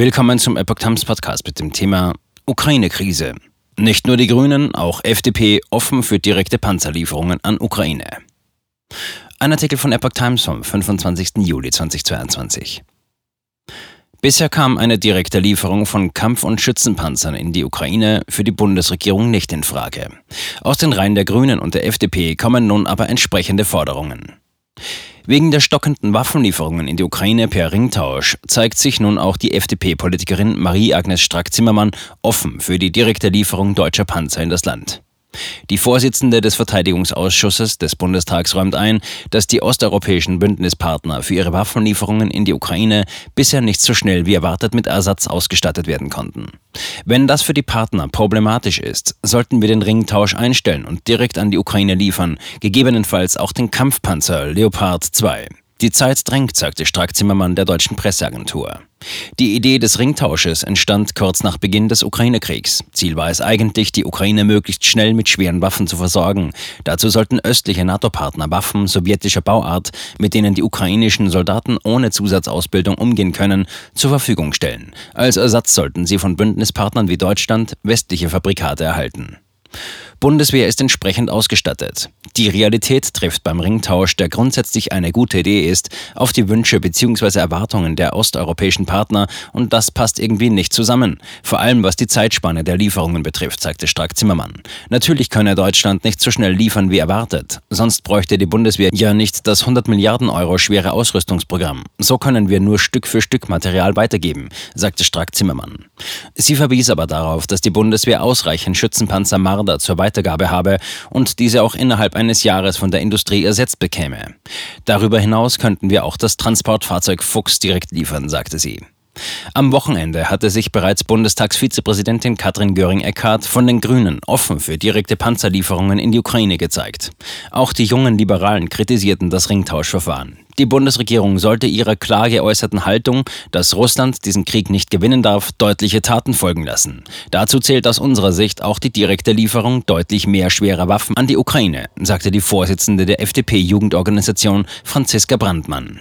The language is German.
Willkommen zum Epoch Times Podcast mit dem Thema Ukraine-Krise. Nicht nur die Grünen, auch FDP offen für direkte Panzerlieferungen an Ukraine. Ein Artikel von Epoch Times vom 25. Juli 2022. Bisher kam eine direkte Lieferung von Kampf- und Schützenpanzern in die Ukraine für die Bundesregierung nicht in Frage. Aus den Reihen der Grünen und der FDP kommen nun aber entsprechende Forderungen. Wegen der stockenden Waffenlieferungen in die Ukraine per Ringtausch zeigt sich nun auch die FDP-Politikerin Marie-Agnes Strack-Zimmermann offen für die direkte Lieferung deutscher Panzer in das Land. Die Vorsitzende des Verteidigungsausschusses des Bundestags räumt ein, dass die osteuropäischen Bündnispartner für ihre Waffenlieferungen in die Ukraine bisher nicht so schnell wie erwartet mit Ersatz ausgestattet werden konnten. Wenn das für die Partner problematisch ist, sollten wir den Ringtausch einstellen und direkt an die Ukraine liefern, gegebenenfalls auch den Kampfpanzer Leopard 2. Die Zeit drängt, sagte Strack-Zimmermann der deutschen Presseagentur. Die Idee des Ringtausches entstand kurz nach Beginn des Ukraine-Kriegs. Ziel war es eigentlich, die Ukraine möglichst schnell mit schweren Waffen zu versorgen. Dazu sollten östliche NATO-Partner Waffen sowjetischer Bauart, mit denen die ukrainischen Soldaten ohne Zusatzausbildung umgehen können, zur Verfügung stellen. Als Ersatz sollten sie von Bündnispartnern wie Deutschland westliche Fabrikate erhalten. Bundeswehr ist entsprechend ausgestattet. Die Realität trifft beim Ringtausch, der grundsätzlich eine gute Idee ist, auf die Wünsche bzw. Erwartungen der osteuropäischen Partner und das passt irgendwie nicht zusammen. Vor allem was die Zeitspanne der Lieferungen betrifft, sagte Strack-Zimmermann. Natürlich könne Deutschland nicht so schnell liefern wie erwartet. Sonst bräuchte die Bundeswehr ja nicht das 100 Milliarden Euro schwere Ausrüstungsprogramm. So können wir nur Stück für Stück Material weitergeben, sagte Strack-Zimmermann. Sie verwies aber darauf, dass die Bundeswehr ausreichend Schützenpanzer Marder zur Weitergabe habe und diese auch innerhalb eines Jahres von der Industrie ersetzt bekäme. Darüber hinaus könnten wir auch das Transportfahrzeug Fuchs direkt liefern, sagte sie. Am Wochenende hatte sich bereits Bundestagsvizepräsidentin Katrin Göring-Eckardt von den Grünen offen für direkte Panzerlieferungen in die Ukraine gezeigt. Auch die jungen Liberalen kritisierten das Ringtauschverfahren. Die Bundesregierung sollte ihrer klar geäußerten Haltung, dass Russland diesen Krieg nicht gewinnen darf, deutliche Taten folgen lassen. Dazu zählt aus unserer Sicht auch die direkte Lieferung deutlich mehr schwerer Waffen an die Ukraine, sagte die Vorsitzende der FDP-Jugendorganisation Franziska Brandmann.